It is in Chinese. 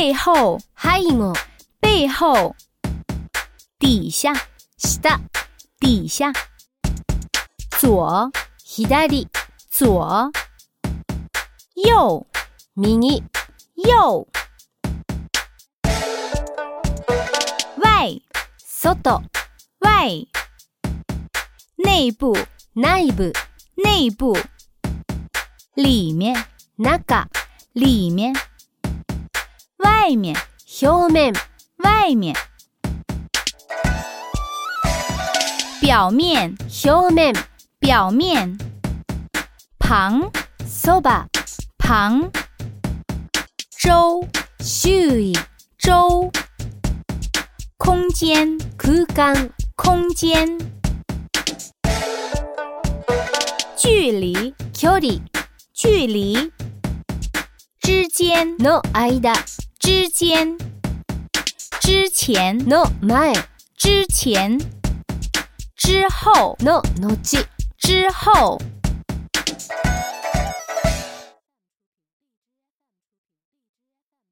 背后，背後、背后，底下，下、底下，左，左、左，右，右、右，外，外、外，内部，内部、内部，里面，中、里面，外面，表面、外面，表面，表面、表面，旁，そば、旁，周，周囲、周，空间，空間、空间，距离，距離距离，之间，の間、 之间，之前，，no 前、之前，之后，の後、之后，